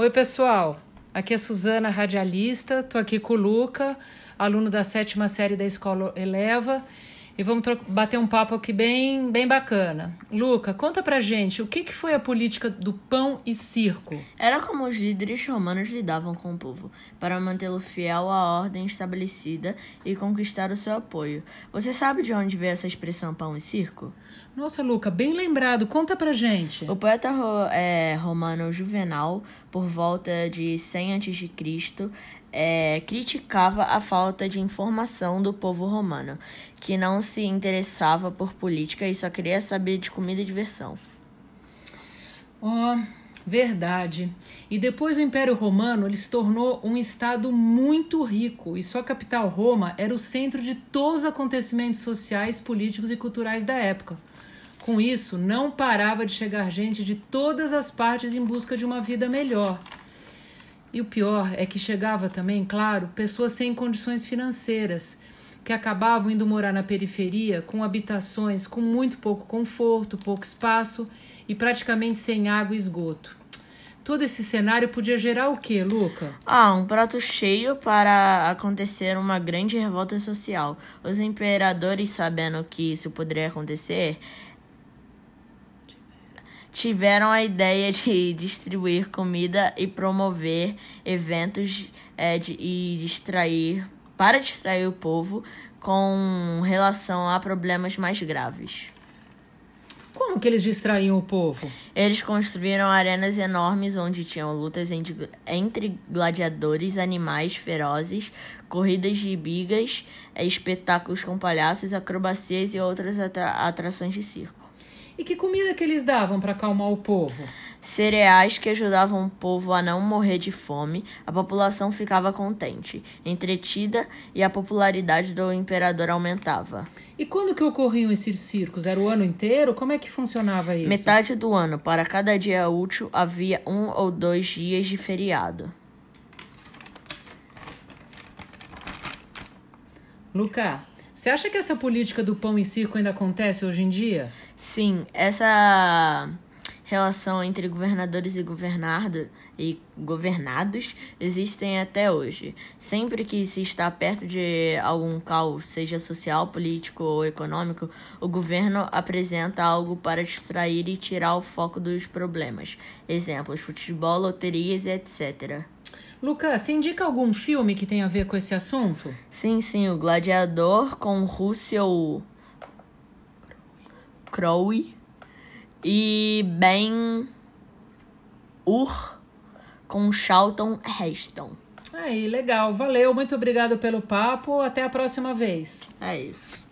Oi, pessoal. Aqui é Suzana, radialista. Estou aqui com o Luca, aluno da sétima série da Escola Eleva. E vamos bater um papo aqui bem, bem bacana. Luca, conta pra gente o que, que foi a política do pão e circo? Era como os líderes romanos lidavam com o povo, para mantê-lo fiel à ordem estabelecida e conquistar o seu apoio. Você sabe de onde veio essa expressão pão e circo? Nossa, Luca, bem lembrado. Conta pra gente. O poeta é, romano Juvenal, por volta de 100 a.C., é, criticava a falta de informação do povo romano, que não se interessava por política e só queria saber de comida e diversão. Oh, verdade. E depois do Império Romano, ele se tornou um estado muito rico e sua capital, Roma, era o centro de todos os acontecimentos sociais, políticos e culturais da época. Com isso, não parava de chegar gente de todas as partes em busca de uma vida melhor. E o pior é que chegava também, claro, pessoas sem condições financeiras, que acabavam indo morar na periferia com habitações com muito pouco conforto, pouco espaço e praticamente sem água e esgoto. Todo esse cenário podia gerar o quê, Luca? Ah, um prato cheio para acontecer uma grande revolta social. Os imperadores, sabendo que isso poderia acontecer, tiveram a ideia de distribuir comida e promover eventos é, de, e distrair para distrair o povo com relação a problemas mais graves. Como que eles distraíam o povo? Eles construíram arenas enormes onde tinham lutas entre gladiadores, animais ferozes, corridas de bigas, espetáculos com palhaços, acrobacias e outras atra atrações de circo. E que comida que eles davam para acalmar o povo? Cereais que ajudavam o povo a não morrer de fome, a população ficava contente, entretida e a popularidade do imperador aumentava. E quando que ocorriam esses circos? Era o ano inteiro? Como é que funcionava isso? Metade do ano. Para cada dia útil havia um ou dois dias de feriado. Luca, você acha que essa política do pão e circo ainda acontece hoje em dia? Sim, essa relação entre governadores e governado e governados existem até hoje. Sempre que se está perto de algum caos, seja social, político ou econômico, o governo apresenta algo para distrair e tirar o foco dos problemas. Exemplos: futebol, loterias etc. Lucas, você indica algum filme que tem a ver com esse assunto? Sim, sim, o Gladiador com Russell Crowe e Ben Hur com Charlton Heston. Aí, legal. Valeu, muito obrigado pelo papo. Até a próxima vez. É isso.